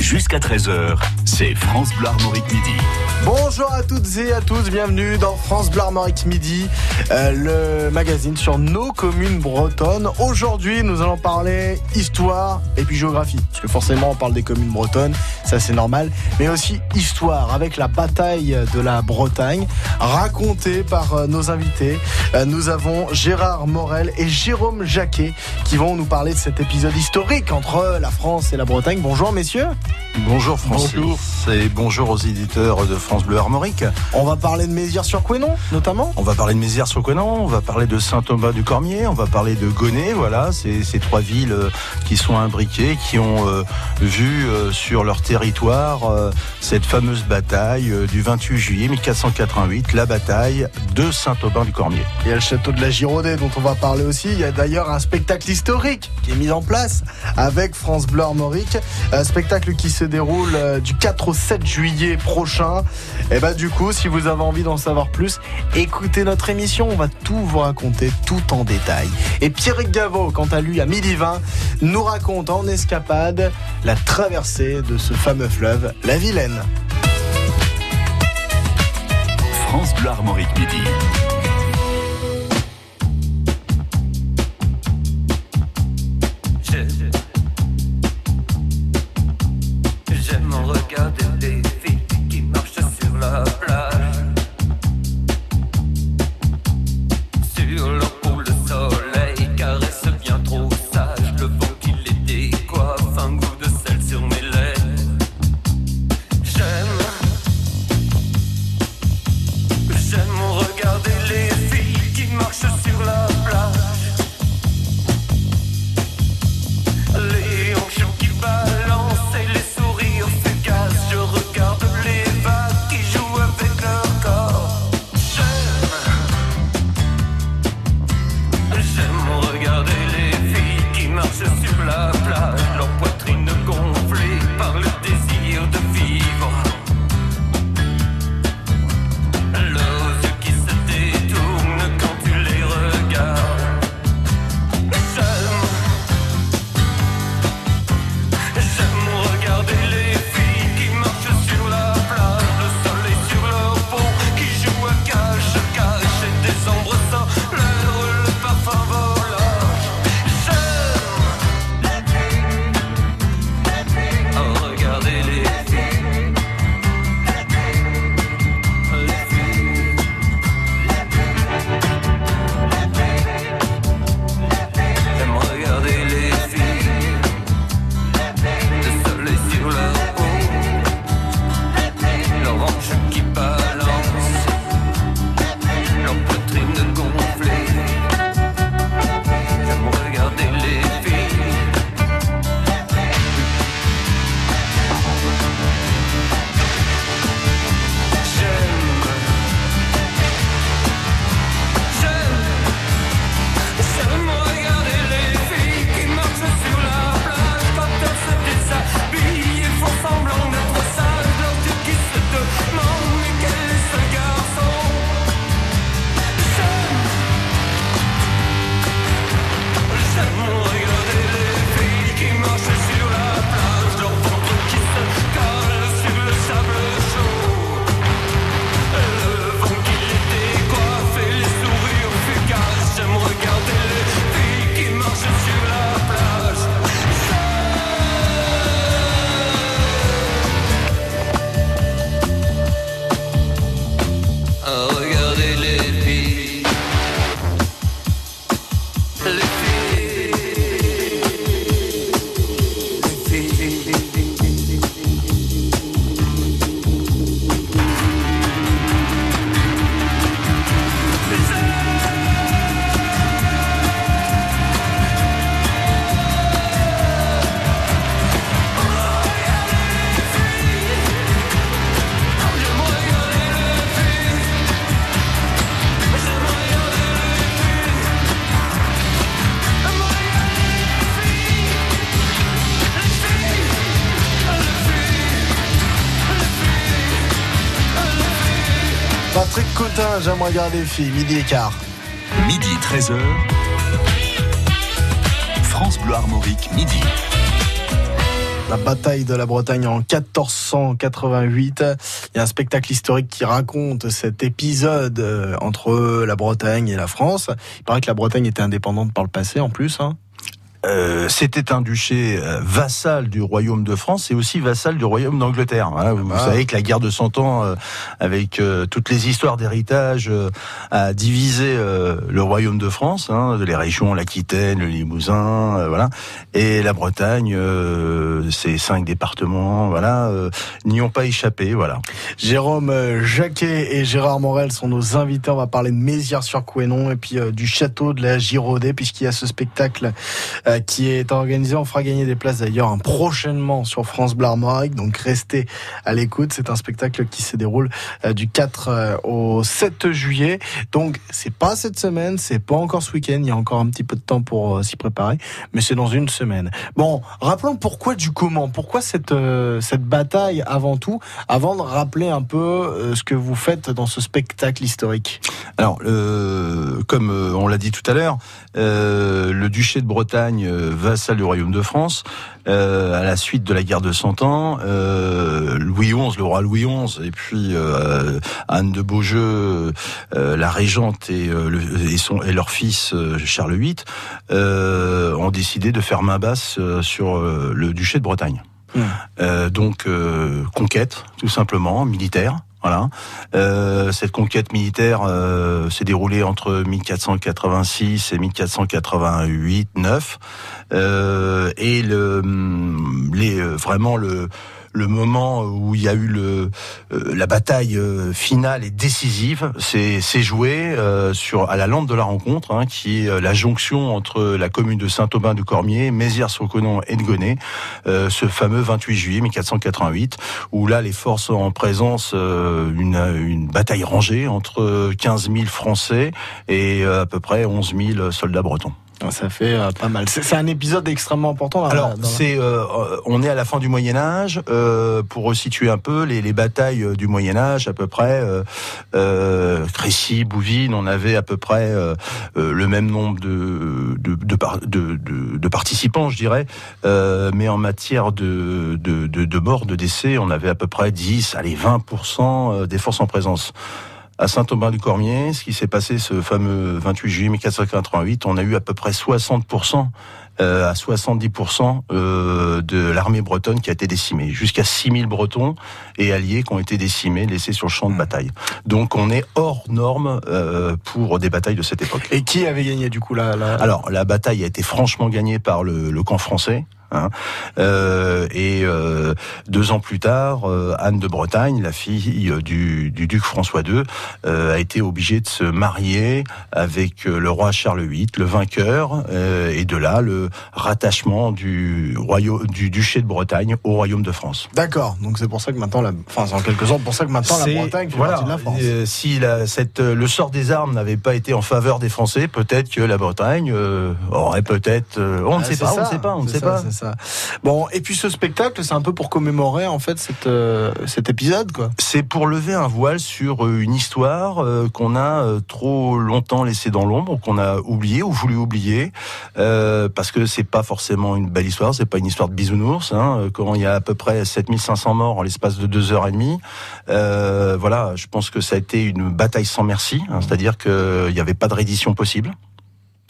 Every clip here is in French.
jusqu'à 13h, c'est France Bleu Armorique Midi. Bonjour à toutes et à tous, bienvenue dans France Bleu Armorique Midi, euh, le magazine sur nos communes bretonnes. Aujourd'hui, nous allons parler histoire et puis géographie, parce que forcément on parle des communes bretonnes, ça c'est normal, mais aussi histoire avec la bataille de la Bretagne, racontée par euh, nos invités. Euh, nous avons Gérard Morel et Jérôme Jacquet qui vont nous parler de cet épisode historique entre la France et la Bretagne. Bonjour messieurs. Bonjour Francis Bonjour. et bonjour aux éditeurs de France Bleu Armorique. On va parler de Mézières-sur-Couesnon notamment. On va parler de Mézières-sur-Couesnon, on va parler de Saint-Thomas-du-Cormier, on va parler de Gonnet, voilà, ces trois villes euh, qui sont imbriquées, qui ont euh, vu euh, sur leur territoire euh, cette fameuse bataille du 28 juillet 1488, la bataille de Saint-Aubin-du-Cormier. Il y a le château de la Giraudet dont on va parler aussi. Il y a d'ailleurs un spectacle historique qui est mis en place avec France Bleu Armorique. Un spectacle qui se déroule euh, du 4 au 7 juillet prochain. Et bah du coup, si vous avez envie d'en savoir plus, écoutez notre émission. On va tout vous raconter tout en détail. Et Pierre Gaveau, quant à lui, à midi 20, nous raconte en escapade la traversée de ce fameux fleuve, la Vilaine. France Bleu Armorique Midi. J'aime regarder les filles Cotin, j'aime regarder les filles, midi et quart. Midi 13h. France Bleu Armorique Midi. la bataille de la Bretagne en 1488. Il y a un spectacle historique qui raconte cet épisode euh, entre la Bretagne et la France. Il paraît que la Bretagne était indépendante par le passé en plus. Hein. Euh, c'était un duché euh, vassal du royaume de France et aussi vassal du royaume d'Angleterre. Voilà, vous Ah. savez que la guerre de Cent Ans, euh, avec euh, toutes les histoires d'héritage, euh, a divisé euh, le royaume de France, hein, les régions, l'Aquitaine, le Limousin, euh, voilà, et la Bretagne, euh, ces cinq départements, voilà, euh, n'y ont pas échappé, voilà. Jérôme Jacquet et Gérard Morel sont nos invités. On va parler de Mézières-sur-Couesnon et puis euh, du château de la Giraudet, puisqu'il y a ce spectacle euh, qui est organisé. On fera gagner des places d'ailleurs hein, prochainement sur France Armorique. Donc restez à l'écoute. C'est un spectacle qui se déroule euh, du 4 euh, au 7 juillet. Donc c'est pas cette semaine, c'est pas encore ce week-end. Il y a encore un petit peu de temps pour euh, s'y préparer, mais c'est dans une semaine. Bon, rappelons pourquoi du comment. Pourquoi cette euh, cette bataille avant tout, avant de rappeler un peu euh, ce que vous faites dans ce spectacle historique? Alors, euh, comme euh, on l'a dit tout à l'heure, euh, le duché de Bretagne, euh, vassal du royaume de France, euh, à la suite de la guerre de Cent Ans, euh, Louis XI, le roi Louis XI, et puis euh, Anne de Beaujeu, la régente et, le- et, son, et leur fils Charles VIII, ont décidé de faire main basse sur le duché de Bretagne. Mmh. Donc conquête, tout simplement, militaire. Voilà. Euh, cette conquête militaire euh, s'est déroulée entre 1486 et 1488, 9. Euh, et le, hum, les, vraiment le, le moment où il y a eu euh, la bataille euh, finale et décisive, c'est joué euh, sur à la lampe de la rencontre, hein, qui est la jonction entre la commune de Saint-Aubin de Cormier, Mézières-sur-Conon et de Gonnet, ce fameux 28 juillet 1488, où là les forces en présence une, une bataille rangée entre 15 000 Français et à peu près 11 000 soldats bretons. Ça fait euh, pas mal. C'est un épisode extrêmement important. la- Alors, c'est, euh, on est à la fin du Moyen Âge. Euh, pour resituer un peu les, les batailles euh, du Moyen Âge, à peu près, euh, euh, Crécy, Bouvines, on avait à peu près le même nombre de de, de, de, de- participants, je dirais. Euh, mais en matière de, de, de, de morts, de décès, on avait à peu près 10, allez 20% des forces en présence à Saint-Aubin-du-Cormier, ce qui s'est passé ce fameux 28 juillet 1488, on a eu à peu près 60%, euh, à 70% euh, de l'armée bretonne qui a été décimée. Jusqu'à 6000 Bretons et alliés qui ont été décimés, laissés sur le champ de bataille. Donc on est hors norme euh, pour des batailles de cette époque. Et qui avait gagné du coup la, la... Alors la bataille a été franchement gagnée par le, le camp français. Hein. Euh, et euh, deux ans plus tard, euh, Anne de Bretagne, la fille du, du duc François II, a été obligée de se marier avec le roi Charles VIII, le vainqueur, et de là le rattachement du royaume du duché de Bretagne au royaume de France. D'accord. Donc c'est pour ça que maintenant, la... enfin c'est en quelque sorte pour ça que maintenant la Bretagne fait voilà, partie de la France. si la, cette, le sort des armes n'avait pas été en faveur des Français, peut-être que la Bretagne aurait peut-être. on ne Ah, sait pas, on ne sait pas, on ne sait ça, pas. Bon, et puis ce spectacle, c'est un peu pour commémorer en fait cette, euh, cet épisode, quoi. C'est pour lever un voile sur euh, une histoire euh, qu'on a trop longtemps laissée dans l'ombre, qu'on a oublié ou voulu oublier, parce que c'est pas forcément une belle histoire, c'est pas une histoire de bisounours. Hein, quand il y a à peu près 7500 morts en l'espace de deux heures et demie, voilà, je pense que ça a été une bataille sans merci, hein, c'est-à-dire qu'il n'y avait pas de reddition possible,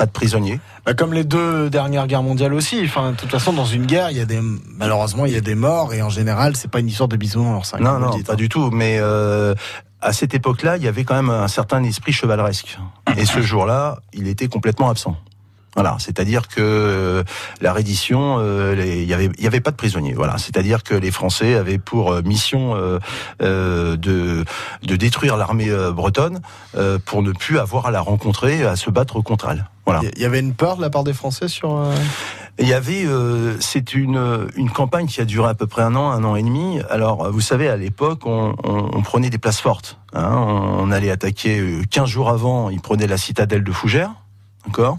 pas de prisonniers. Bah, comme les deux dernières guerres mondiales aussi. Enfin, de toute façon, dans une guerre, il y a des malheureusement il y a des morts et en général, c'est pas une histoire de bisounours. hein, Non, comme vous non, dites, pas hein. du tout. Mais euh, à cette époque-là, il y avait quand même un certain esprit chevaleresque. Et ce jour-là, il était complètement absent. Voilà, c'est-à-dire que euh, la reddition, euh, les- il y avait, il y avait pas de prisonniers. Voilà, c'est-à-dire que les Français avaient pour euh, mission euh, de de détruire l'armée bretonne pour ne plus avoir à la rencontrer, à se battre contre elle. Voilà. Il y avait une peur de la part des Français sur. Il y avait, euh, c'est une, une campagne qui a duré à peu près un an, un an et demi. Alors, vous savez, à l'époque, on, on- on prenait des places fortes. hein. On, on allait attaquer euh, 15 jours avant, ils prenaient la citadelle de Fougères, d'accord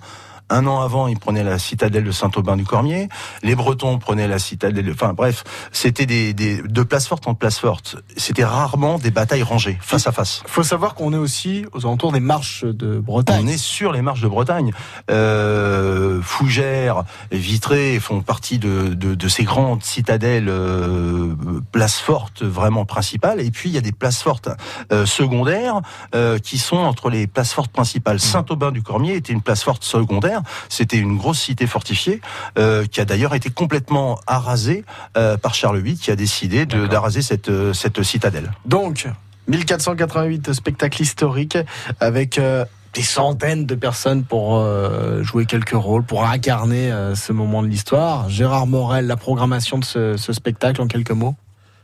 Un an avant, ils prenaient la citadelle de Saint-Aubin-du-Cormier. Les Bretons prenaient la citadelle. de- Enfin bref, c'était des, des de place forte en place forte. C'était rarement des batailles rangées, face à face. Faut savoir qu'on est aussi aux alentours des marches de Bretagne. On est sur les marches de Bretagne. Euh, Fougères, Vitré font partie de, de, de ces grandes citadelles, euh, places fortes vraiment principales. Et puis il y a des places fortes euh, secondaires euh, qui sont entre les places fortes principales. Saint-Aubin-du-Cormier était une place forte secondaire. C'était une grosse cité fortifiée euh, qui a d'ailleurs été complètement arasée euh, par Charles VIII, qui a décidé de- d'araser cette, euh, cette citadelle. Donc, 1488 spectacles historiques avec euh, des centaines de personnes pour euh, jouer quelques rôles, pour incarner euh, ce moment de l'histoire. Gérard Morel, la programmation de ce, ce spectacle en quelques mots?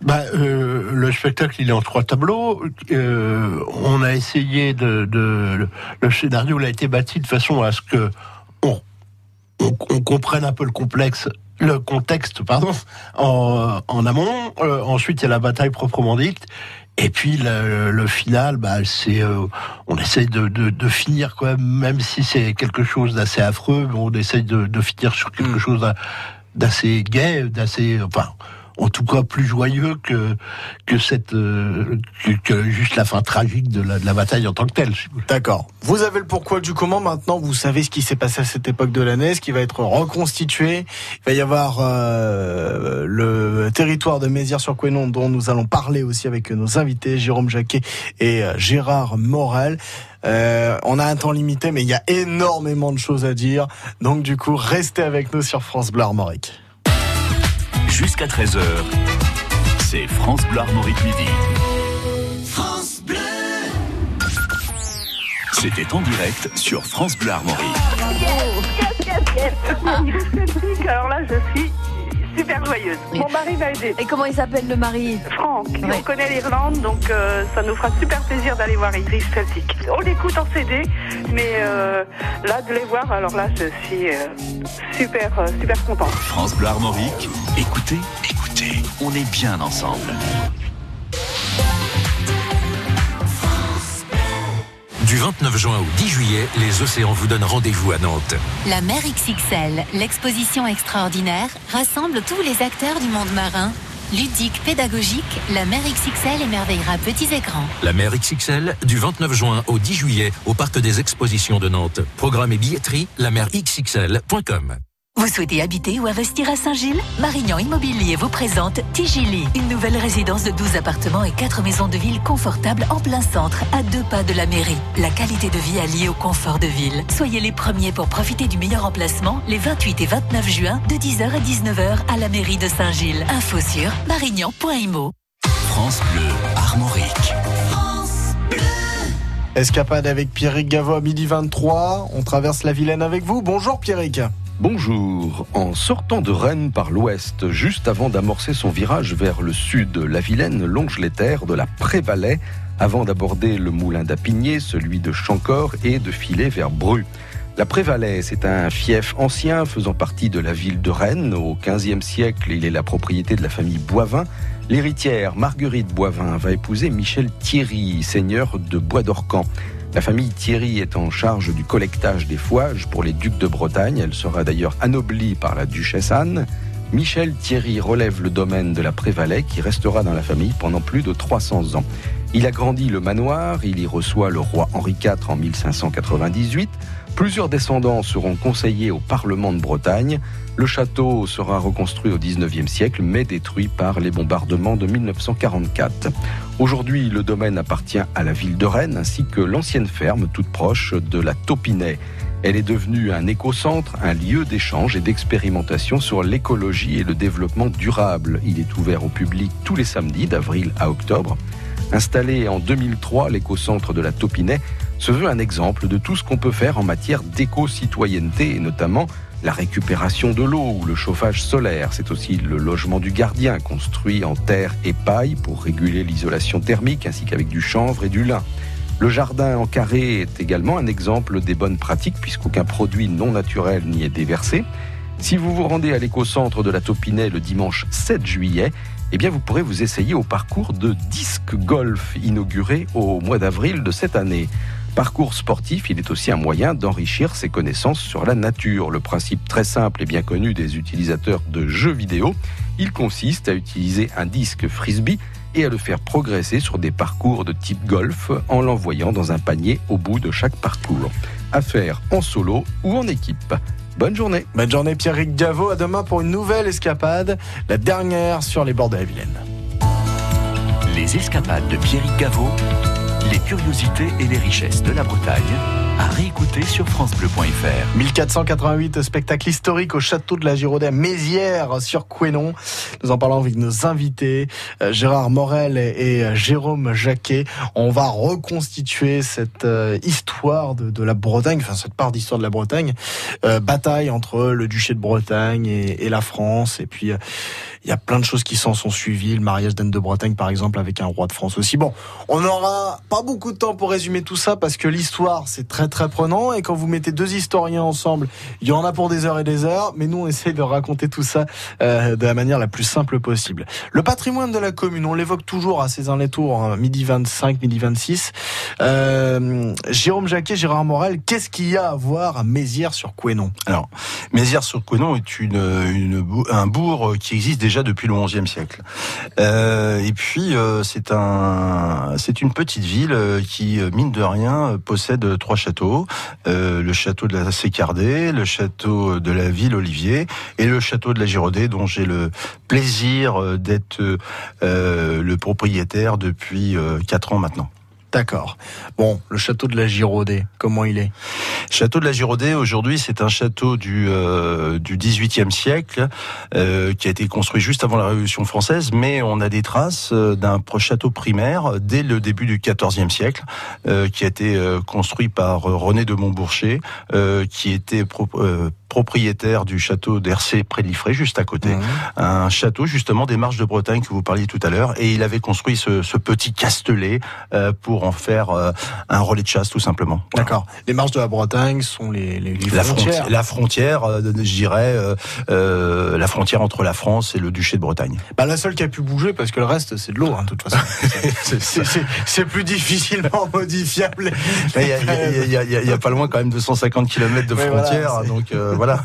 Bah, euh, le spectacle, il est en trois tableaux. Euh, on a essayé de, de- le, le scénario il a été bâti de façon à ce que on, on, comprenne un peu le complexe, le contexte, pardon, en, en amont. Euh, ensuite, il y a la bataille proprement dite. Et puis le, le final, bah, c'est, euh, on essaye de, de, de finir quoi, même si c'est quelque chose d'assez affreux, on essaye de, de finir sur quelque Mm. chose d'a- d'assez gai, d'assez, enfin, en tout cas plus joyeux que que cette euh, que, que juste la fin tragique de la, de la bataille en tant que telle. D'accord. Vous avez le pourquoi du comment maintenant. Vous savez ce qui s'est passé à cette époque de l'année, ce qui va être reconstitué. Il va y avoir euh, le territoire de Mézières-sur-Couesnon dont nous allons parler aussi avec nos invités Jérôme Jacquet et euh, Gérard Morel. Euh, on a un temps limité, mais il y a énormément de choses à dire. Donc du coup, restez avec nous sur France Bleu Armorique. Jusqu'à 13h, c'est France Bleu Armorique Midi. C'était en direct sur France Bleu Armorique. Alors là, je suis super joyeuse. Mon mari m'a aidé. Et comment il s'appelle le mari Franck, Ouais. on connaît l'Irlande, donc euh, ça nous fera super plaisir d'aller voir Iris Celtic. On l'écoute en CD, mais euh, là, de les voir, alors là, je suis euh, super, euh, super contente. France Bleu Armorique, écoutez, écoutez, on est bien ensemble. Du 29 juin au 10 juillet, les océans vous donnent rendez-vous à Nantes. La mer XXL, l'exposition extraordinaire, rassemble tous les acteurs du monde marin. Ludique, pédagogique, la mer XXL émerveillera petits et grands. La mer XXL, du 29 juin au 10 juillet, au Parc des Expositions de Nantes. Programme et billetterie, lamerxxl.com. Vous souhaitez habiter ou investir à Saint-Gilles? Marignan Immobilier vous présente Tigili, une nouvelle résidence de 12 appartements et 4 maisons de ville confortables en plein centre, à deux pas de la mairie. La qualité de vie alliée au confort de ville. Soyez les premiers pour profiter du meilleur emplacement les 28 et 29 juin de 10h à 19h à la mairie de Saint-Gilles. Info sur marignan.imo. France Bleu Armorique. Escapade avec Pierrick Gavo à midi 23. On traverse la Vilaine avec vous. Bonjour Pierrick. Bonjour. En sortant de Rennes par l'ouest, juste avant d'amorcer son virage vers le sud, la Vilaine longe les terres de la Prévalais avant d'aborder le moulin d'Apigné, celui de Chancor et de filer vers Bru. La Prévalais, c'est un fief ancien faisant partie de la ville de Rennes. Au XVe siècle, il est la propriété de la famille Boivin. L'héritière Marguerite Boivin va épouser Michel Thierry, seigneur de Bois d'Orcan. La famille Thierry est en charge du collectage des fouages pour les ducs de Bretagne. Elle sera d'ailleurs anoblie par la duchesse Anne. Michel Thierry relève le domaine de la Prévalais qui restera dans la famille pendant plus de 300 ans. Il agrandit le manoir, il y reçoit le roi Henri IV en 1598. Plusieurs descendants seront conseillers au Parlement de Bretagne. Le château sera reconstruit au 19e siècle, mais détruit par les bombardements de 1944. Aujourd'hui, le domaine appartient à la ville de Rennes ainsi que l'ancienne ferme toute proche de la Taupinet. Elle est devenue un écocentre, un lieu d'échange et d'expérimentation sur l'écologie et le développement durable. Il est ouvert au public tous les samedis d'avril à octobre. Installé en 2003, l'écocentre de la Taupinet se veut un exemple de tout ce qu'on peut faire en matière d'éco-citoyenneté et notamment la récupération de l'eau ou le chauffage solaire. C'est aussi le logement du gardien construit en terre et paille pour réguler l'isolation thermique ainsi qu'avec du chanvre et du lin. Le jardin en carré est également un exemple des bonnes pratiques puisqu'aucun produit non naturel n'y est déversé. Si vous vous rendez à l'écocentre de la Taupinet le dimanche 7 juillet, eh bien vous pourrez vous essayer au parcours de disque golf inauguré au mois d'avril de cette année. Parcours sportif, il est aussi un moyen d'enrichir ses connaissances sur la nature. Le principe très simple et bien connu des utilisateurs de jeux vidéo, il consiste à utiliser un disque frisbee et à le faire progresser sur des parcours de type golf en l'envoyant dans un panier au bout de chaque parcours. À faire en solo ou en équipe. Bonne journée. Bonne journée Pierrick Gaveau, à demain pour une nouvelle escapade, la dernière sur les bords de la Vilaine. Les escapades de Pierrick Gaveau, les curiosités et les richesses de la Bretagne, à réécouter sur FranceBleu.fr. 1488, spectacle historique au château de la Giraudet à Mézières sur Quénon. Nous en parlons avec nos invités, euh, Gérard Morel et, euh, Jérôme Jacquet. On va reconstituer cette euh, histoire de, la Bretagne, enfin cette part d'histoire de la Bretagne, bataille entre le duché de Bretagne et, la France, et puis il y a plein de choses qui s'en sont suivies, le mariage d'Anne de Bretagne par exemple avec un roi de France aussi. Bon, on n'aura pas beaucoup de temps pour résumer tout ça parce que l'histoire c'est très très prenant et quand vous mettez deux historiens ensemble, il y en a pour des heures et des heures, mais nous on essaie de raconter tout ça euh, de la manière la plus simple possible. Le patrimoine de la commune, on l'évoque toujours à ces les tours, hein, midi 25, midi 26. Euh, Jérôme Jacquet, Gérard Morel, qu'est-ce qu'il y a à voir à Mézières sur Quénon Alors, Mézières sur Quénon est une, un bourg qui existe déjà depuis le XIe siècle. Euh, et puis euh, c'est un, une petite ville qui mine de rien possède trois châteaux euh, le château de la Sécardée, le château de la ville Olivier et le château de la Giraudet, dont j'ai le plaisir d'être euh, le propriétaire depuis quatre ans maintenant. D'accord. Bon, le château de la Giraudet, comment il est? Château de la Giraudet, aujourd'hui, c'est un château du euh, du XVIIIe siècle euh, qui a été construit juste avant la Révolution française, mais on a des traces d'un château primaire dès le début du XIVe siècle, euh, qui a été construit par René de Montbourcher, qui était pro propriétaire du château d'Hercé près de Liffré, juste à côté. Mmh. Un château justement des marches de Bretagne que vous parliez tout à l'heure. Et il avait construit ce, ce petit castelet euh, pour en faire euh, un relais de chasse tout simplement. D'accord. Les marches de la Bretagne sont les, les, les la frontières. frontière. La frontière, euh, je dirais, euh, la frontière entre la France et le duché de Bretagne. Bah, la seule qui a pu bouger, parce que le reste c'est de l'eau, hein, de toute façon. c'est plus difficilement modifiable. Il y, a, y, a, y a, pas loin quand même 250 km de frontière, voilà, donc voilà.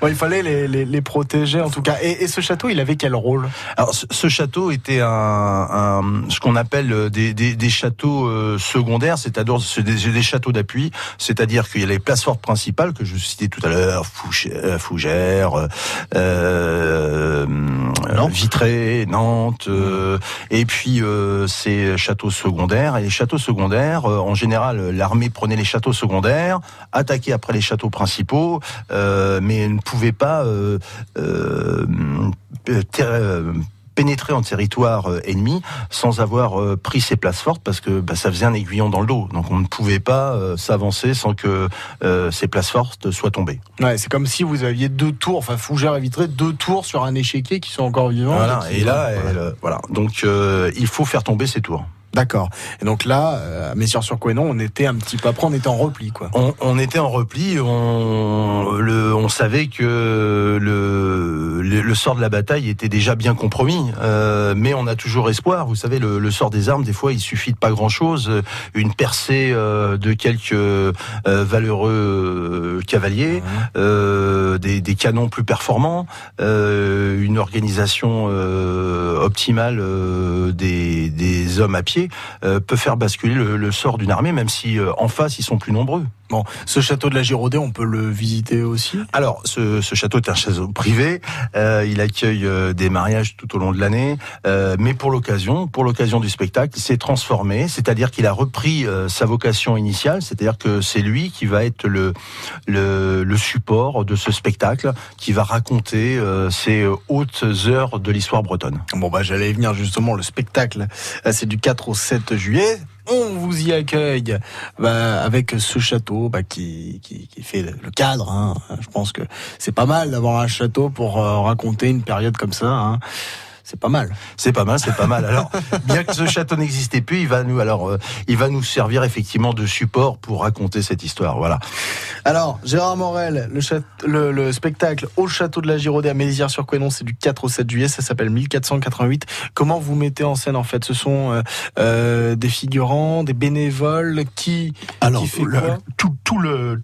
bon, il fallait les, les, les, protéger en tout cas. Et, et, ce château, il avait quel rôle? Alors, ce, ce, château était un, un ce qu'on appelle des, des, des châteaux euh, secondaires, c'est-à-dire des, des, châteaux d'appui, c'est-à-dire qu'il y a les places fortes principales que je citais tout à l'heure, Fougères, euh, Nantes. Vitré, Nantes, euh, et puis euh, ces châteaux secondaires. Et les châteaux secondaires, euh, en général, l'armée prenait les châteaux secondaires, attaquait après les châteaux principaux. Euh, mais ne pouvait pas euh, euh, pénétrer en territoire ennemi sans avoir pris ses places fortes parce que bah, ça faisait un aiguillon dans le dos. Donc on ne pouvait pas s'avancer sans que ces places fortes soient tombées. Ouais, c'est comme si vous aviez deux tours, enfin Fougère et Vitré, deux tours sur un échiquier qui sont encore vivants. Voilà, et, et là, voilà. Elle, voilà. Donc il faut faire tomber ces tours. D'accord. Et donc là, euh, à Messieurs-sur-Couesnon, on était un petit peu après, on était en repli, quoi. On, on était en repli. On, le, on savait que le, le, le, sort de la bataille était déjà bien compromis, euh, mais on a toujours espoir. Vous savez, le, le, sort des armes, des fois, il suffit de pas grand-chose, une percée euh, de quelques euh, valeureux cavaliers, mmh. des, des, canons plus performants, euh, une organisation optimale des, des hommes à pied euh, peut faire basculer le, le sort d'une armée, même si euh, en face ils sont plus nombreux. Ce château de la Giraudet, on peut le visiter aussi? Alors, ce, ce château est un château privé. Euh, il accueille euh, des mariages tout au long de l'année, euh, mais pour l'occasion, pour l'occasion du spectacle, il s'est transformé. C'est-à-dire qu'il a repris euh, sa vocation initiale. C'est-à-dire que c'est lui qui va être le, le, le support de ce spectacle, qui va raconter ces hautes heures de l'histoire bretonne. Bon, bah j'allais venir justement. Le spectacle, c'est du 4 au 7 juillet on vous y accueille bah, avec ce château bah, qui, qui, fait le cadre. Hein. Je pense que c'est pas mal d'avoir un château pour euh, raconter une période comme ça. Hein. C'est pas mal. C'est pas mal, c'est pas mal. Alors, bien que ce château n'existait plus, il va nous, alors, euh, il va nous servir effectivement de support pour raconter cette histoire. Voilà. Alors, Gérard Morel, le, châte- le- le spectacle au château de la Giraudet à Mézières-sur-Quénon, c'est du 4 au 7 juillet, ça s'appelle 1488. Comment vous mettez en scène en fait? Ce sont euh, euh, des figurants, des bénévoles qui, Alors, qui fait le- quoi? tout, tout le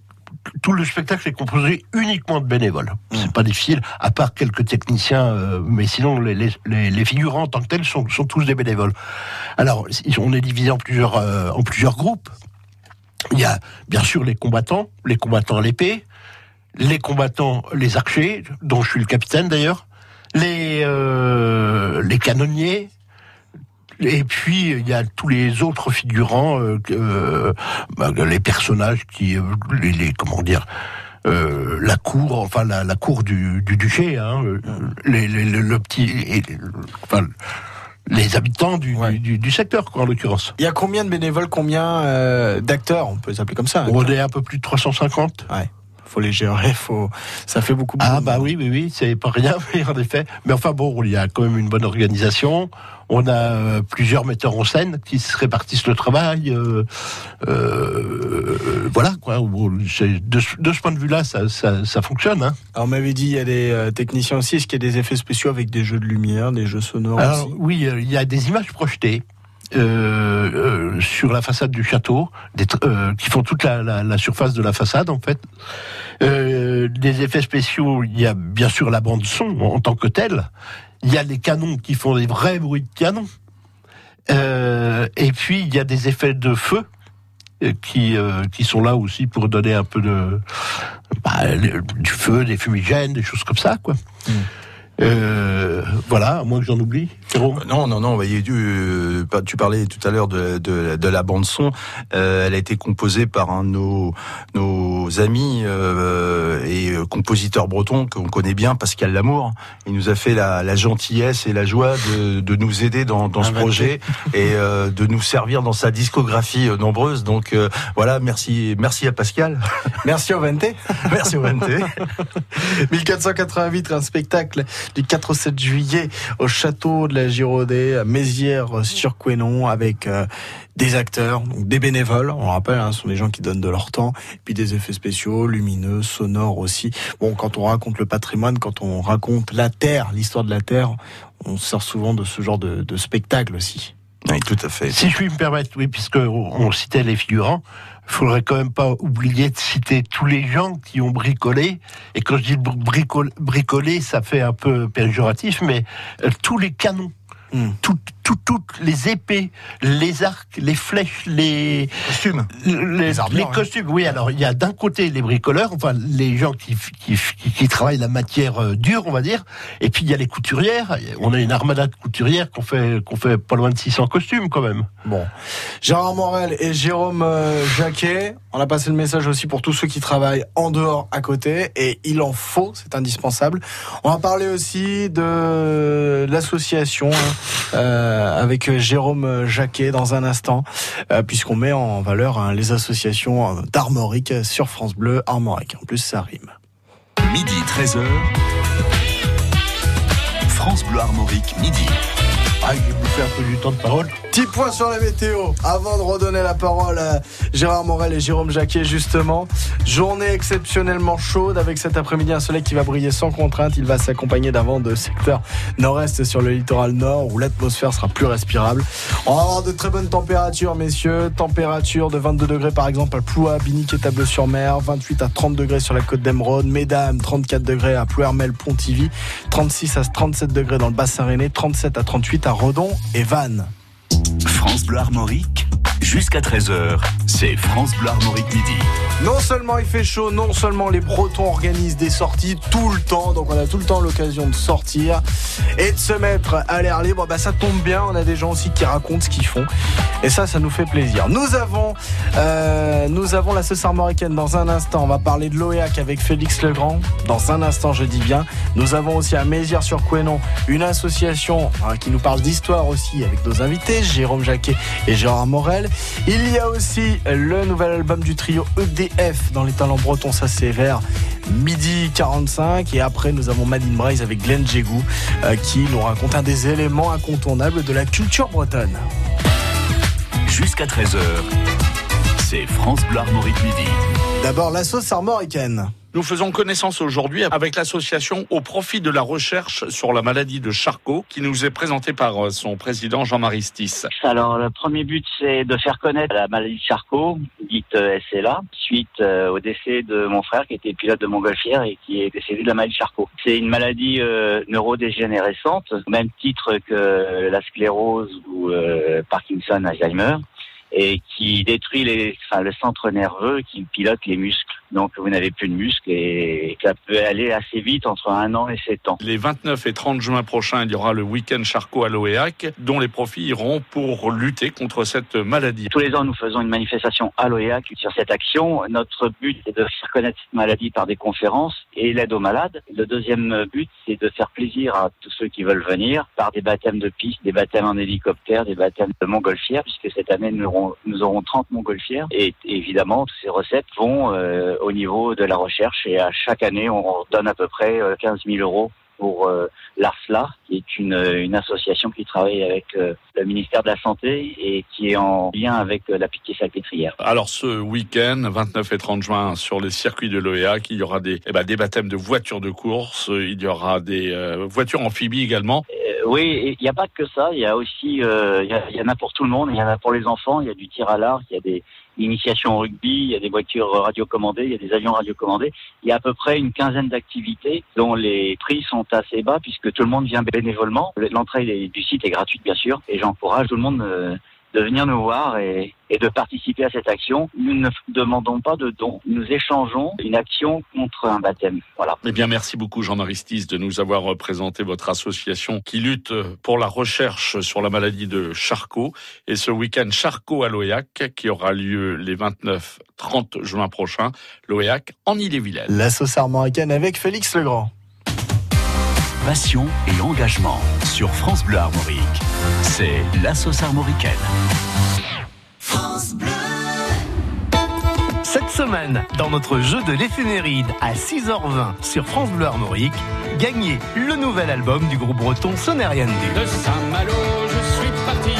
tout le spectacle est composé uniquement de bénévoles. C'est pas difficile, à part quelques techniciens, euh, mais sinon les, les, figurants en tant que tels sont, sont tous des bénévoles. Alors, on est divisé en plusieurs euh, en plusieurs groupes. Il y a bien sûr les combattants, les combattants à l'épée, les combattants, les archers, dont je suis le capitaine d'ailleurs, les euh, les canonniers, et puis il y a tous les autres figurants, euh, euh, bah, les personnages qui, euh, les, les- comment dire, euh, la cour, enfin la, la cour du, du duché, hein, les, les- le, le petit, et- enfin les habitants du, Ouais. du, secteur, quoi, en l'occurrence. Il y a combien de bénévoles, combien euh, d'acteurs On peut les appeler comme ça. On est un peu plus de 350. Faut les gérer, faut. Ça fait beaucoup. Ah bah oui, oui, oui, c'est pas rien, mais en effet. Mais enfin bon, il y a quand même une bonne organisation. On a euh, plusieurs metteurs en scène qui se répartissent le travail. euh, euh, voilà quoi. De, ce- de ce point de vue-là, ça, ça, ça fonctionne. Hein. Alors, on m'avait dit il y a des euh, techniciens aussi. Est-ce qu'il y a des effets spéciaux avec des jeux de lumière, des jeux sonores Alors aussi? oui, euh, il y a des images projetées. Euh, euh, sur la façade du château, des euh, qui font toute la, la- la surface de la façade en fait. Euh, des effets spéciaux, il y a bien sûr la bande son en tant que telle. Il y a les canons qui font des vrais bruits de canons. Et puis il y a des effets de feu qui euh, qui sont là aussi pour donner un peu de bah, du feu, des fumigènes, des choses comme ça quoi. Euh, voilà, à moins que j'en oublie. Euh, Non, non, non. tu, euh, tu parlais tout à l'heure de, de, de la bande son. Euh, elle a été composée par un de nos, nos amis euh, et euh, compositeurs bretons qu'on connaît bien, Pascal Lamour. Il nous a fait la, la gentillesse et la joie de, de nous aider dans, dans ce Inventé. projet et euh, de nous servir dans sa discographie nombreuse. Donc euh, voilà, merci, merci à Pascal, Merci au Vente. merci au NT. 1488, un spectacle du 4 au 7 juillet au château de la Giraudet à Mézières-sur-Quénon avec euh, des acteurs, donc des bénévoles, on le rappelle, hein, ce sont des gens qui donnent de leur temps, et puis des effets spéciaux, lumineux, sonores aussi. Bon, quand on raconte le patrimoine, quand on raconte la Terre, l'histoire de la Terre, on sort souvent de ce genre de, de spectacle aussi. Oui, tout à fait. Si je puis me permettre, oui, puisque on citait les figurants, faudrait quand même pas oublier de citer tous les gens qui ont bricolé. Et quand je dis bricol- bricoler, ça fait un peu péjoratif, mais euh, tous les canons. Hmm. Tout- toutes les épées, les arcs, les flèches, les Costume. les, Les armures, les hein. costumes. Oui, alors il y a d'un côté les bricoleurs, enfin les gens qui, qui, qui, qui travaillent la matière euh, dure, on va dire, et puis il y a les couturières. On a une armada de couturières qu'on fait qu'on fait pas loin de 600 costumes quand même. Bon. Gérard Morel et Jérôme euh, Jacquet, on a passé le message aussi pour tous ceux qui travaillent en dehors, à côté, et il en faut, c'est indispensable. On va parler aussi de l'association hein, euh, avec Jérôme Jacquet dans un instant, euh, puisqu'on met en valeur hein, les associations euh, d'Armorique sur France Bleu Armorique. En plus, ça rime. Midi 13h. France Bleu Armorique, midi. Ah, j'ai bouffé un peu du temps de parole. Petit point sur la météo avant de redonner la parole à Gérard Morel et Jérôme Jacquet justement. Journée exceptionnellement chaude avec cet après-midi un soleil qui va briller sans contrainte. Il va s'accompagner d'un vent de secteur nord-est sur le littoral nord où l'atmosphère sera plus respirable. On va avoir de très bonnes températures messieurs. Température de 22 degrés par exemple à Ploua, Binic et Table-sur-Mer. 28 à 30 degrés sur la côte d'Emeraude. Mesdames, 34 degrés à Plouermel, Pontivy. 36 à 37 degrés dans le bassin rennais. 37 à 38 à Redon et Vannes. France Bleu Armorique, jusqu'à 13h, c'est France Bleu Armorique midi. Non seulement il fait chaud, non seulement les Bretons organisent des sorties tout le temps, donc on a tout le temps l'occasion de sortir et de se mettre à l'air libre. Bah ça tombe bien, on a des gens aussi qui racontent ce qu'ils font et ça, ça nous fait plaisir. Nous avons, euh, nous avons la armoricaine dans un instant. On va parler de l'OEAC avec Félix Legrand. Dans un instant, je dis bien. Nous avons aussi à Mézières-sur-Quénon une association hein, qui nous parle d'histoire aussi avec nos invités, Jérôme Jacquet et Gérard Morel. Il y a aussi le nouvel album du trio EDF dans les talents bretons, ça c'est vers midi 45. Et après, nous avons Madine Braise avec Glenn Jégou euh, qui nous raconte un des éléments incontournables de la culture bretonne. Jusqu'à 13h, c'est France Bleu Armorique Midi. D'abord, la sauce armoricaine. Nous faisons connaissance aujourd'hui avec l'association au profit de la recherche sur la maladie de Charcot qui nous est présentée par euh, son président Jean-Marie Stis. Alors, le premier but, c'est de faire connaître la maladie de Charcot, dite euh, SLA, suite euh, au décès de mon frère qui était pilote de montgolfière et qui est décédé de la maladie de Charcot. C'est une maladie euh, neurodégénérescente, au même titre que la sclérose ou Parkinson, Alzheimer, et qui détruit les, enfin, le centre nerveux qui pilote les muscles. Donc, vous n'avez plus de muscles et ça peut aller assez vite entre un an et sept ans. Les 29 et 30 juin prochains, il y aura le week-end Charcot à l'OEAC dont les profits iront pour lutter contre cette maladie. Tous les ans, nous faisons une manifestation à l'OEAC sur cette action. Notre but est de faire connaître cette maladie par des conférences et l'aide aux malades. Le deuxième but, c'est de faire plaisir à tous ceux qui veulent venir par des baptêmes de piste, des baptêmes en hélicoptère, des baptêmes de montgolfière, puisque cette année, nous aurons, nous aurons 30 montgolfières. Et évidemment, toutes ces recettes vont euh, au niveau de la recherche et à chaque année, on donne à peu près euh, 15 000 euros pour euh, l'ARSLA, qui est une, une association qui travaille avec euh, le ministère de la Santé et qui est en lien avec euh, la Pitié-Salpêtrière. Alors ce week-end, 29 et 30 juin, sur les circuits de l'OEAC, il y aura des, eh ben, des baptêmes de voitures de course, il y aura des euh, voitures amphibies également. Euh, oui, il n'y a pas que ça, il y a aussi, euh, il y, a- il y en a pour tout le monde, il y en a pour les enfants, il y a du tir à l'arc, il y a des initiations au rugby, il y a des voitures radiocommandées, il y a des avions radiocommandés. Il y a à peu près une quinzaine d'activités dont les prix sont assez bas puisque tout le monde vient bénévolement. L'entrée du site est gratuite bien sûr et j'encourage tout le monde euh, de venir nous voir et, et de participer à cette action. Nous ne demandons pas de dons, nous échangeons une action contre un baptême. Voilà. Eh bien, merci beaucoup Jean-Marie Stis de nous avoir présenté votre association qui lutte pour la recherche sur la maladie de Charcot et ce week-end Charcot à l'OEAC qui aura lieu les 29-30 juin prochains, l'OEAC en Ille-et-Vilaine. La sauce armoricaine avec Félix Legrand. Passion et engagement sur France Bleu Armorique. C'est la sauce armoricaine. Cette semaine, dans notre jeu de l'éphéméride à 6h20 sur France Bleu Armorique, gagnez le nouvel album du groupe breton Sonerian De Saint-Malo, je suis parti.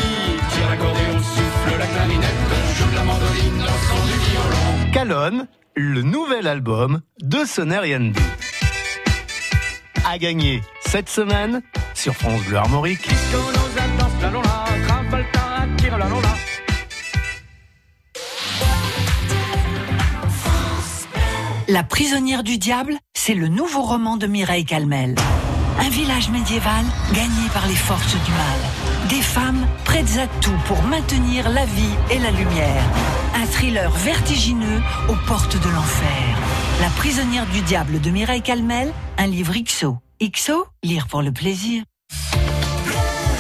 Tire l'accordéon, souffle la clarinette, joue de la mandoline, son du violon. Calonne, le nouvel album de Sonerian À cette semaine sur France Bleu Armorique. La prisonnière du diable, c'est le nouveau roman de Mireille Calmel. Un village médiéval gagné par les forces du mal. Des femmes prêtes à tout pour maintenir la vie et la lumière. Un thriller vertigineux aux portes de l'enfer. La prisonnière du diable de Mireille Calmel, un livre XO. XO, lire pour le plaisir.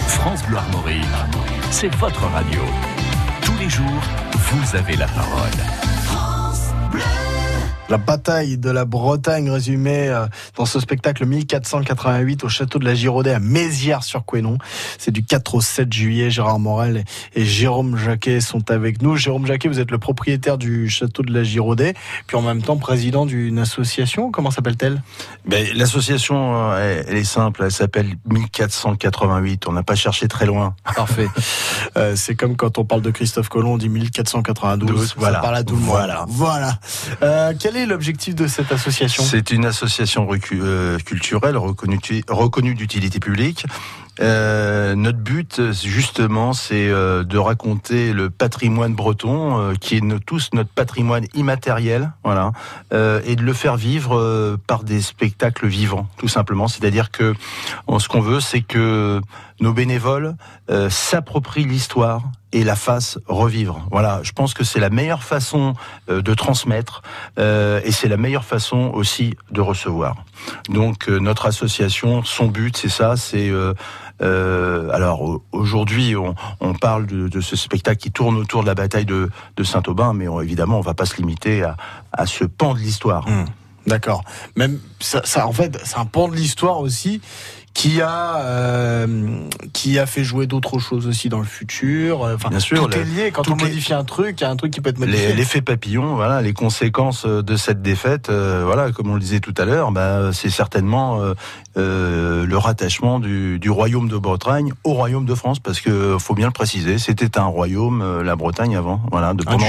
France Bleu Armorique, c'est votre radio. Tous les jours, vous avez la parole. La bataille de la Bretagne résumée euh, dans ce spectacle 1488 au château de la Giraudet à Mézières-sur-Couesnon. C'est du 4 au 7 juillet. Gérard Morel et Jérôme Jacquet sont avec nous. Jérôme Jacquet, vous êtes le propriétaire du château de la Giraudet, puis en même temps président d'une association. Comment s'appelle-t-elle? Ben, L'association, euh, elle, est simple, elle s'appelle 1488. On n'a pas cherché très loin. Parfait. Euh, c'est comme quand on parle de Christophe Colomb, on dit 1492. Douze, voilà. Ça parle à tout le monde. Voilà. Voilà. Euh, quel est l'objectif de cette association? C'est une association euh, culturelle reconnue, reconnue d'utilité publique. Euh, notre but, justement, c'est euh, de raconter le patrimoine breton, euh, qui est tous notre patrimoine immatériel, voilà, euh, et de le faire vivre par des spectacles vivants, tout simplement. C'est-à-dire que ce qu'on veut, c'est que nos bénévoles euh, s'approprient l'histoire et la fassent revivre. Voilà, je pense que c'est la meilleure façon euh, de transmettre euh, et c'est la meilleure façon aussi de recevoir. Donc notre association, son but, c'est ça, c'est alors au- aujourd'hui on, parle de, ce spectacle qui tourne autour de la bataille de, Saint-Aubin, mais évidemment on va pas se limiter à, ce pan de l'histoire. D'accord. Même ça, ça, en fait, c'est un pan de l'histoire aussi qui a euh, qui a fait jouer d'autres choses aussi dans le futur. euh, Enfin, Bien sûr, tout le- est lié. Quand on les- modifie un truc, il y a un truc qui peut être modifié. L'effet papillon, voilà, les conséquences euh, de cette défaite, euh, voilà, comme on le disait tout à l'heure, bah, c'est certainement euh, le rattachement du, du royaume de Bretagne au royaume de France, parce que faut bien le préciser, c'était un royaume, la Bretagne avant, voilà, de pendant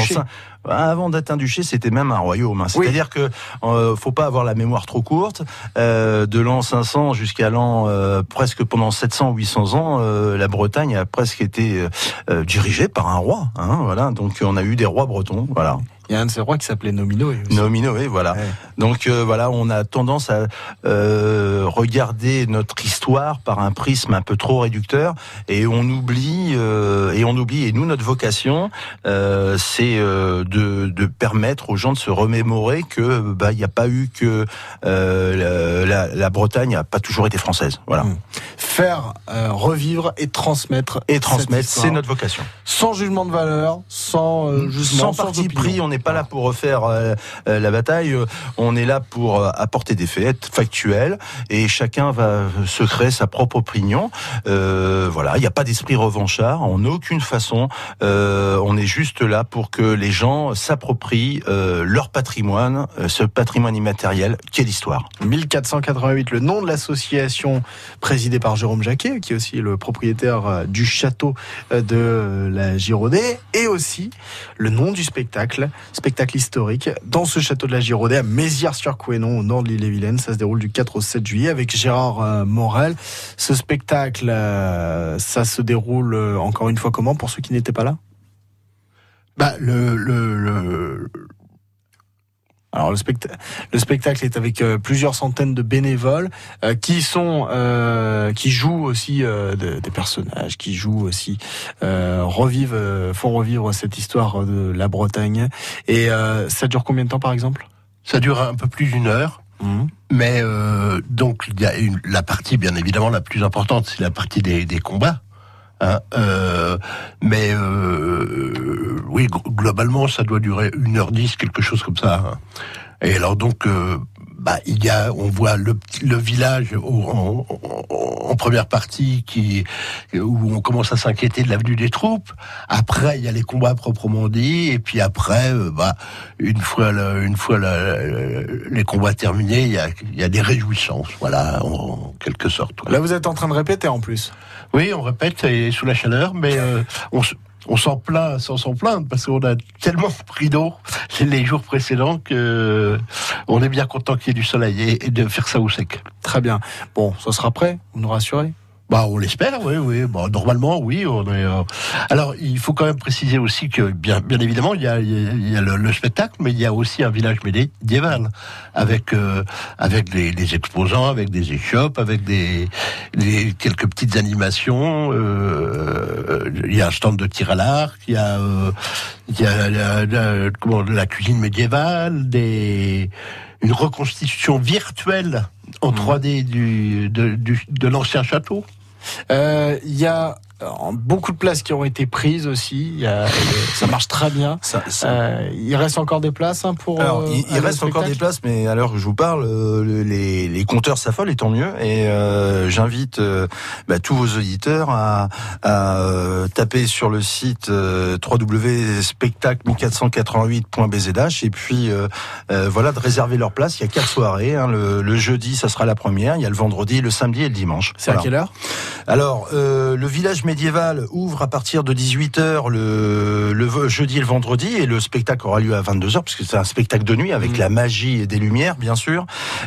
avant d'être un duché, c'était même un royaume. hein. C'est-à-dire que euh, faut pas avoir la mémoire trop courte. Euh, de l'an 500 jusqu'à l'an euh, presque pendant 700 800 ans, euh, la Bretagne a presque été euh, euh, dirigée par un roi. Hein, voilà, donc on a eu des rois bretons. Voilà. Il y a un de ces rois qui s'appelait Nominoé. aussi. Nominoé, voilà. Donc euh, voilà, on a tendance à euh, regarder notre histoire par un prisme un peu trop réducteur et on oublie euh, et on oublie et nous notre vocation c'est de, de permettre aux gens de se remémorer que bah il n'y a pas eu que la, Bretagne a pas toujours été française. Voilà. Faire euh, revivre et transmettre. Et transmettre, c'est notre vocation. Sans jugement de valeur, sans euh, jugement, sans parti pris, on n'est pas là pour refaire euh, euh, la bataille, euh, on est là pour euh, apporter des faits factuels et chacun va se créer sa propre opinion. Euh, voilà, il n'y a pas d'esprit revanchard en aucune façon. Euh, on est juste là pour que les gens s'approprient leur patrimoine, ce patrimoine immatériel qu'est l'histoire. 1488, le nom de l'association présidée par Jérôme Jacquet, qui est aussi le propriétaire du château de la Giraudet, et aussi le nom du spectacle, spectacle historique, dans ce château de la Giraudet, à Mézières-sur-Couesnon, au nord de l'île-et-Vilaine. Ça se déroule du 4 au 7 juillet avec Gérard euh, Morel. Ce spectacle, euh, ça se déroule euh, encore une fois comment pour ceux qui n'étaient pas là? Bah, le, le, le- Alors le, le spectacle est avec euh, plusieurs centaines de bénévoles euh, qui sont euh, qui jouent aussi euh, de- des personnages, qui jouent aussi euh, revivent euh, font revivre cette histoire de la Bretagne. Et euh, ça dure combien de temps par exemple? Ça dure un peu plus d'une heure. Mhm. Mais euh, donc il y a une, la partie bien évidemment la plus importante, c'est la partie des, des combats. Hein, euh, mais euh, oui, gl- globalement, ça doit durer une heure dix, quelque chose comme ça. hein. Et alors donc, euh, bah, il y a, on voit le, le village au- en, en- première partie qui où on commence à s'inquiéter de l'avenue des troupes. Après, il y a les combats proprement dit, et puis après, euh, bah, une fois, le- une fois la- les combats terminés, il y a, il y a des réjouissances, voilà, en quelque sorte. Là vous êtes en train de répéter en plus. Oui, on répète, et sous la chaleur, mais euh, on, se- on s'en plaint sans s'en plaindre, parce qu'on a tellement pris d'eau les jours précédents que on est bien content qu'il y ait du soleil et, de faire ça au sec. Très bien. Bon, ça sera prêt, vous nous rassurez Bah, on l'espère, oui, oui. Bon, normalement, oui. On est. euh, Alors, il faut quand même préciser aussi que, bien, bien évidemment, il y a, il y a- le, le spectacle, mais il y a aussi un village médiéval avec euh, avec des, exposants, avec des échoppes, avec des, des quelques petites animations. euh, il y a un stand de tir à l'arc, il y a euh, il y a, la- la- comment, la cuisine médiévale, des une reconstitution virtuelle en 3D du, de, de l'ancien château. Euh, Il y a euh, beaucoup de places qui ont été prises aussi. Il y a- ça marche très bien. Ça- ça- Euh, il reste encore des places hein, pour. Alors, euh, il, au reste encore des places, mais à l'heure où je vous parle, euh, le- les, les compteurs s'affolent et tant mieux. Et euh, j'invite euh, bah, tous vos auditeurs à, à, euh, taper sur le site euh, www.spectacle1488.bzh et puis euh, euh, voilà de réserver leur place. Il y a quatre soirées. hein. Le, le jeudi, ça sera la première. Il y a le vendredi, le samedi et le dimanche. C'est à quelle heure? Alors, euh, le village médiéval ouvre à partir de 18h le, jeudi et le vendredi, et le spectacle aura lieu à 22h, puisque c'est un spectacle de nuit avec Mhm. la magie et des lumières, bien sûr.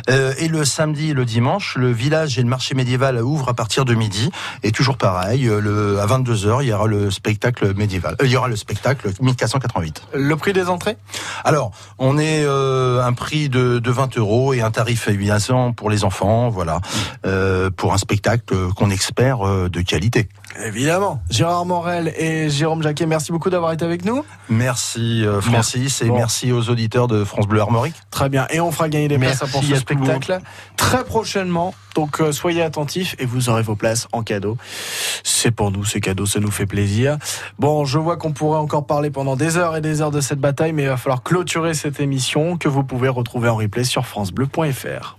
Euh, et le samedi et le dimanche, le village et le marché médiéval ouvrent à partir de midi, et toujours pareil, euh, le, à 22h, il y aura le spectacle médiéval. Euh, il y aura le spectacle 1488. Le prix des entrées? Alors, on est euh, un prix de, de 20 euros et un tarif évidemment pour les enfants, voilà, euh, pour un spectacle qu'on espère de qualité. Évidemment. Gérard Morel et Jérôme Jacquet, merci beaucoup d'avoir été avec nous. Merci euh, Francis et merci aux auditeurs de France Bleu Armorique. Très bien. Et on fera gagner des places Merci pour ce spectacle très prochainement. Donc euh, soyez attentifs et vous aurez vos places en cadeau. C'est pour nous, c'est cadeau, ça nous fait plaisir. Bon, je vois qu'on pourrait encore parler pendant des heures et des heures de cette bataille, mais il va falloir clôturer cette émission que vous pouvez retrouver en replay sur francebleu.fr.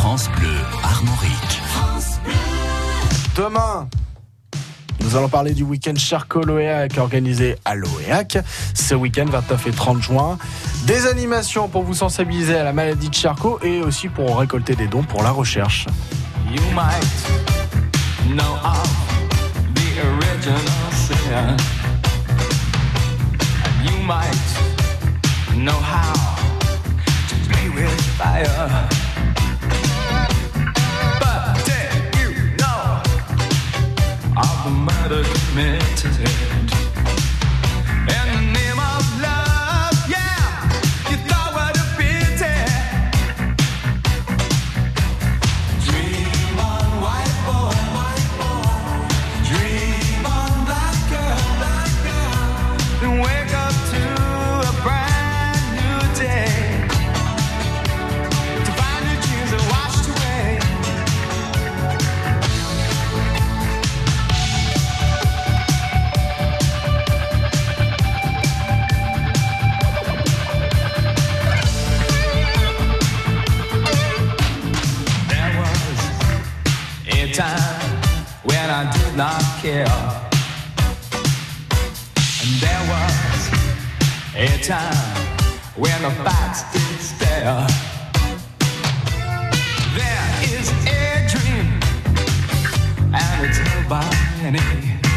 France Bleu Armorique. Demain, nous allons parler du week-end Charcot Loéac organisé à Loéac. Ce week-end, 29 et 30 juin. Des animations pour vous sensibiliser à la maladie de Charcot et aussi pour récolter des dons pour la recherche. You might know of the original sin. And you might know how to play with fire. Of the murder committed? Care. And there was a time when the facts did stare. There is a dream, and it's held by many.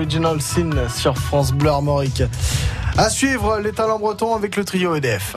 Original Sin sur France Bleu Armorique. À suivre les talents bretons avec le trio EDF.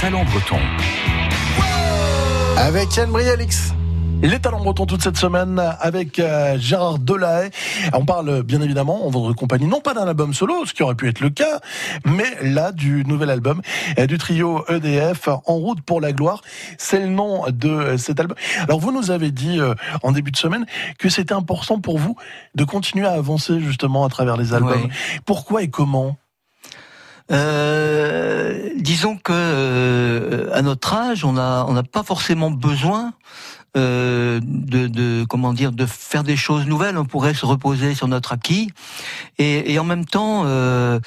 Talents bretons. Avec Yann Brialix. Les talents bretons toute cette semaine avec euh, Gérard Delahaye. On parle bien évidemment en votre compagnie, non pas d'un album solo, ce qui aurait pu être le cas, mais là du nouvel album euh, du trio EDF En route pour la gloire. C'est le nom de euh, cet album. Alors vous nous avez dit euh, en début de semaine que c'était important pour vous de continuer à avancer justement à travers les albums. Ouais. Pourquoi et comment? Disons que euh, à notre âge, on on n'a pas forcément besoin euh, de, de comment dire de faire des choses nouvelles. On pourrait se reposer sur notre acquis et, et en même temps, euh,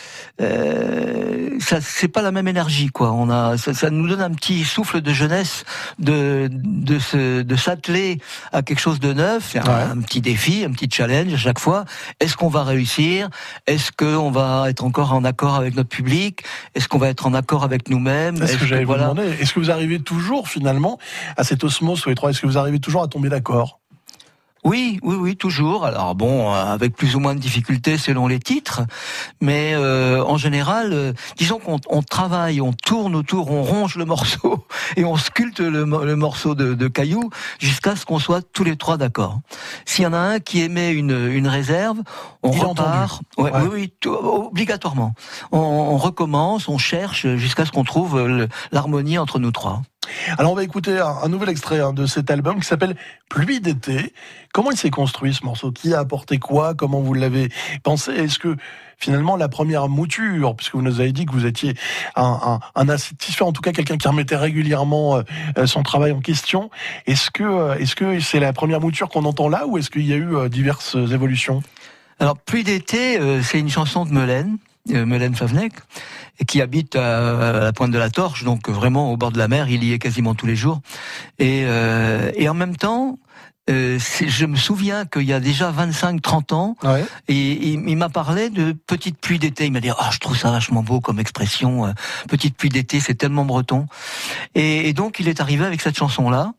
euh, ça c'est pas la même énergie quoi. On a ça, ça nous donne un petit souffle de jeunesse de de se de s'atteler à quelque chose de neuf, c'est un, un petit défi, un petit challenge à chaque fois. Est-ce qu'on va réussir? Est-ce qu'on va être encore en accord avec notre public? Est-ce qu'on va être en accord avec nous-mêmes? C'est ce que voilà. Est-ce que vous arrivez toujours finalement à cette osmose tous les trois? Est-ce que vous arrivez toujours à tomber d'accord? Oui, oui, oui, toujours. Alors bon, euh, avec plus ou moins de difficultés selon les titres, mais euh, en général, euh, disons qu'on on travaille, on tourne autour, on ronge le morceau et on sculpte le, mo- le morceau de, de caillou jusqu'à ce qu'on soit tous les trois d'accord. S'il y en a un qui émet une, une réserve, on Il repart. entendu. Ouais, Ouais. Oui, oui, tout- obligatoirement. On, on recommence, on cherche jusqu'à ce qu'on trouve l'harmonie entre nous trois. Alors on va écouter un, nouvel extrait hein, de cet album qui s'appelle Pluie d'été. Comment il s'est construit ce morceau? Qui a apporté quoi? Comment vous l'avez pensé? Est-ce que finalement la première mouture, puisque vous nous avez dit que vous étiez un, un, en tout cas quelqu'un qui remettait régulièrement euh, euh, son travail en question, est-ce que euh, est-ce c'est la première mouture qu'on entend là ou est-ce qu'il y a eu diverses évolutions? Alors, Pluie d'été, c'est une chanson de Melaine, Melaine Favnek, et qui habite à, la pointe de la Torche, donc vraiment au bord de la mer, il y est quasiment tous les jours. Et, euh, et en même temps, euh, je me souviens qu'il y a déjà 25-30 ans, et il, il m'a parlé de petite pluie d'été. Il m'a dit, ah, je trouve ça vachement beau comme expression, euh, petite pluie d'été, c'est tellement breton. Et, et donc, il est arrivé avec cette chanson-là,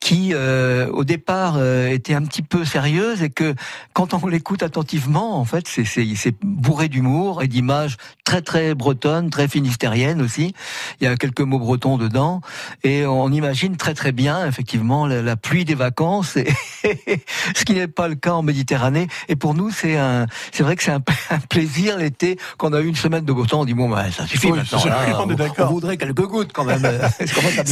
qui, euh, au départ, euh, était un petit peu sérieuse, et que quand on l'écoute attentivement, en fait, c'est- bourré d'humour et d'images très très bretonnes, très finistériennes aussi. Il y a quelques mots bretons dedans, et on imagine très très bien, effectivement, la, la pluie des vacances, et ce qui n'est pas le cas en Méditerranée. Et pour nous, c'est un, c'est vrai que c'est un, un plaisir l'été quand on a eu une semaine de beau temps. On dit bon, bah, ça suffit Oui, maintenant. là, on est on, voudrait quelques gouttes quand même. Qu'on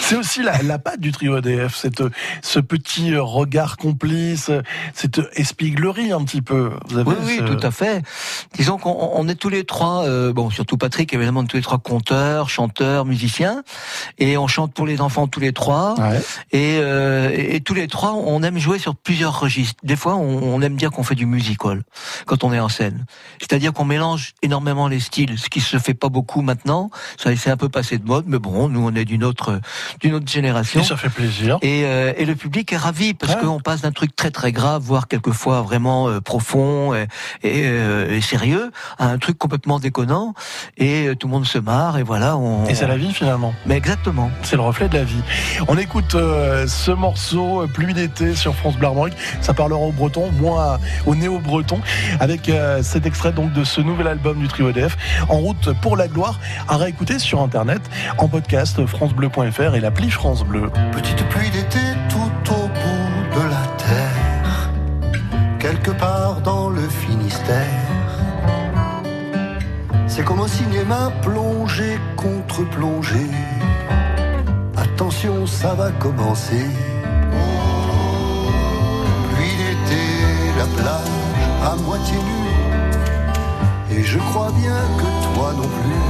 C'est- aussi la, la patte du trio ADF, cette, ce petit regard complice, cette espiglerie un petit peu. Vous avez Oui, oui, ce- tout à fait. Disons qu'on on est tous les trois, euh, bon, surtout Patrick, évidemment, tous les trois conteurs, chanteurs, musiciens, et on chante pour les enfants tous les trois. Et, euh, et tous les trois, on aime jouer sur plusieurs registres. Des fois, on, aime dire qu'on fait du musical quand on est en scène. C'est-à-dire qu'on mélange énormément les styles, ce qui se fait pas beaucoup maintenant. Ça s'est un peu passé de mode, mais bon, nous, on est d'une autre, d'une autre génération. Et ça fait plaisir. Et, euh, et le public est ravi parce qu'on passe d'un truc très très grave, voire quelquefois vraiment euh, profond et, et, euh, et sérieux, à un truc complètement déconnant. Et tout le monde se marre et voilà. On... Et c'est la vie finalement. Mais exactement. C'est le reflet de la vie. On écoute ce morceau, Pluie sur France Bleu. Ça parlera au breton, moins au néo-breton, avec euh, cet extrait donc de ce nouvel album du trio EDF, En route pour la gloire, à réécouter sur Internet, en podcast, francebleu.fr et l'appli France Bleu. Petite pluie d'été tout au bout de la terre, quelque part dans le Finistère. C'est comme au cinéma, plongé contre plongé. Attention, ça va commencer. À moitié nue. Et je crois bien que toi non plus.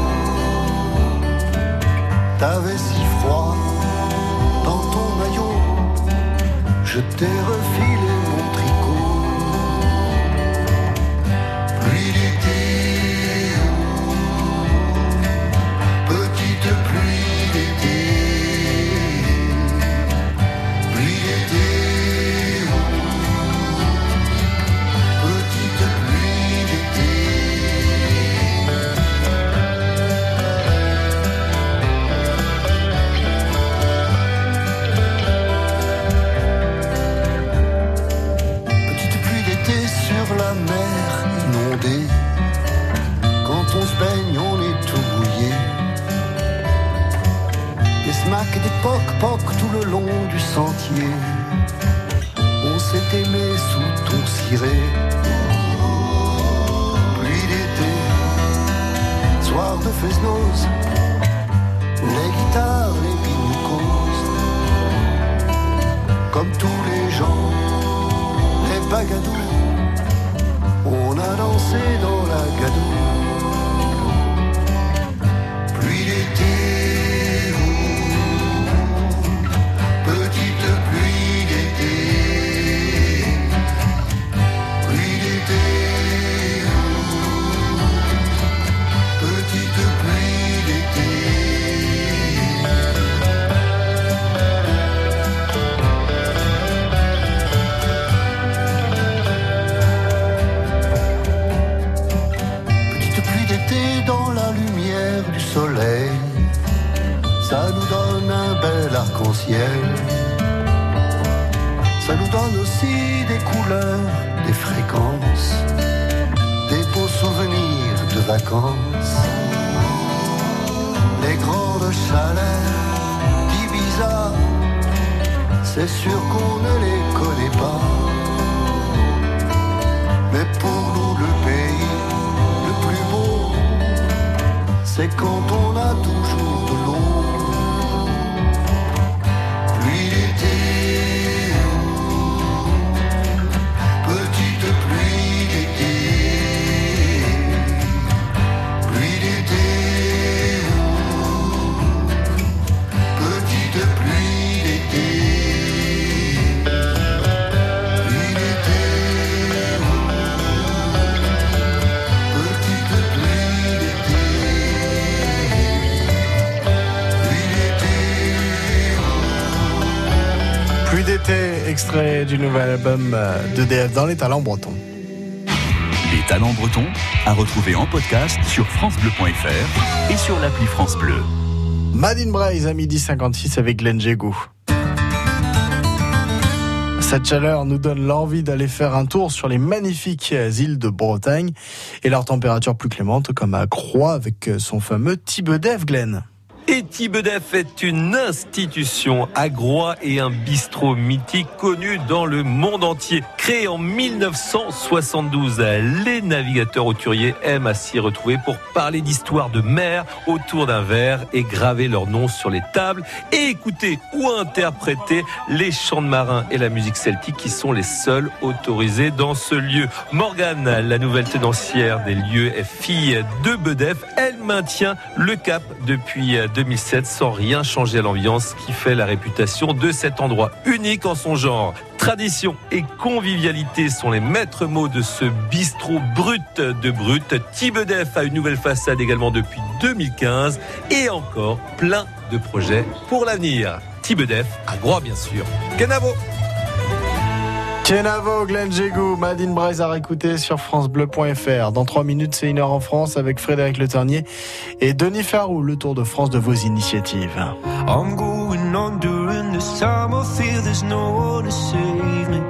T'avais si froid dans ton maillot, je t'ai refilé mon tricot. Pluie d'été, petite pluie Quand on se baigne, on est tout mouillé. Des smacks et des poc-poc tout le long du sentier. On s'est aimé sous ton ciré. Pluie d'été, soir de Fesnos. Les guitares, les pinucos. Comme tous les gens les bagadous. On a dansé dans la gadoue. Ciel. Ça nous donne aussi des couleurs, des fréquences, des beaux souvenirs de vacances. Les grandes chaleurs d'Ibiza, c'est sûr qu'on ne les connaît pas. Mais pour nous, le pays le plus beau, c'est quand on a toujours extrait du nouvel album euh, de DF dans les talents bretons. Les talents bretons à retrouver en podcast sur FranceBleu.fr et sur l'appli France Bleu. Madine Braise à midi 56 avec Glenn Jégou. Cette chaleur nous donne l'envie d'aller faire un tour sur les magnifiques îles de Bretagne et leur température plus clémente comme à Croix avec son fameux Thibedef, Glenn. Et Thibedef est une institution à et un bistrot mythique connu dans le monde entier. Créé en 1972, les navigateurs auturiers aiment à s'y retrouver pour parler d'histoire de mer autour d'un verre et graver leurs noms sur les tables et écouter ou interpréter les chants de marins et la musique celtique qui sont les seuls autorisés dans ce lieu. Morgane, la nouvelle tenancière des lieux, est fille de Bedef. Elle maintient le cap depuis 2007 sans rien changer à l'ambiance qui fait la réputation de cet endroit unique en son genre. Tradition et convivialité sont les maîtres mots de ce bistrot brut de brut. Thibedef a une nouvelle façade également depuis 2015 et encore plein de projets pour l'avenir. Thibedef à Groix bien sûr. Canavo Kenavo, Glenn Jégou, Madine Braise à réécouter sur FranceBleu.fr. Dans trois minutes, c'est une heure en France avec Frédéric Le Ternier et Denis Farou, le Tour de France de vos initiatives. I'm going on during this time. I feel there's no one to save me.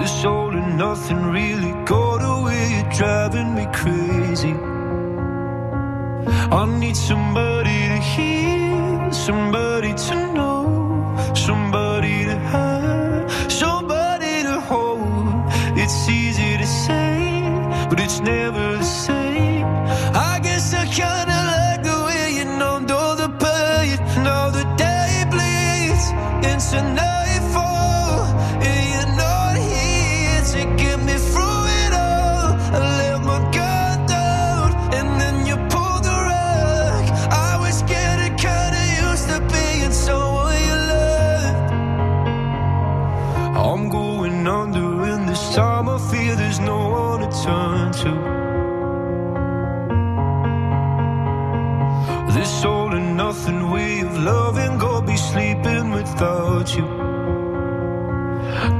This all and nothing really got away. You're driving me crazy. I need somebody to hear, somebody to know, somebody to have, somebody to hold. It's easy to say, but it's never the same. I guess I kinda like the way you numbed all the pain. Now the day bleeds into nightfall,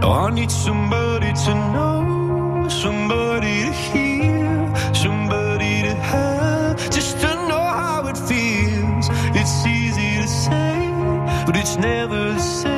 Now I need somebody to know, somebody to hear, somebody to have, just to know how it feels. It's easy to say, but it's never the same.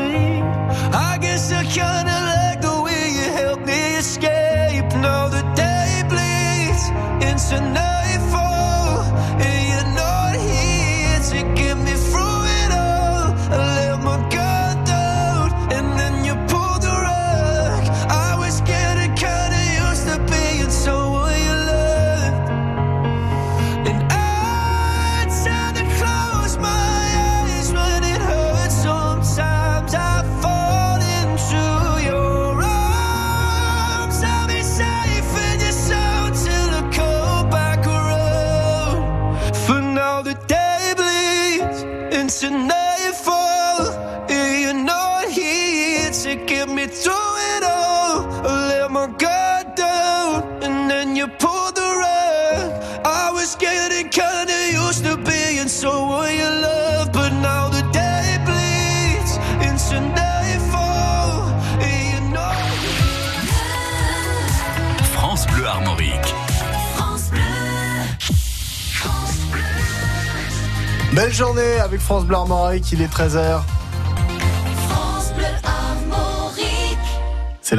Journée avec France Bleu Armorique, il est 13h.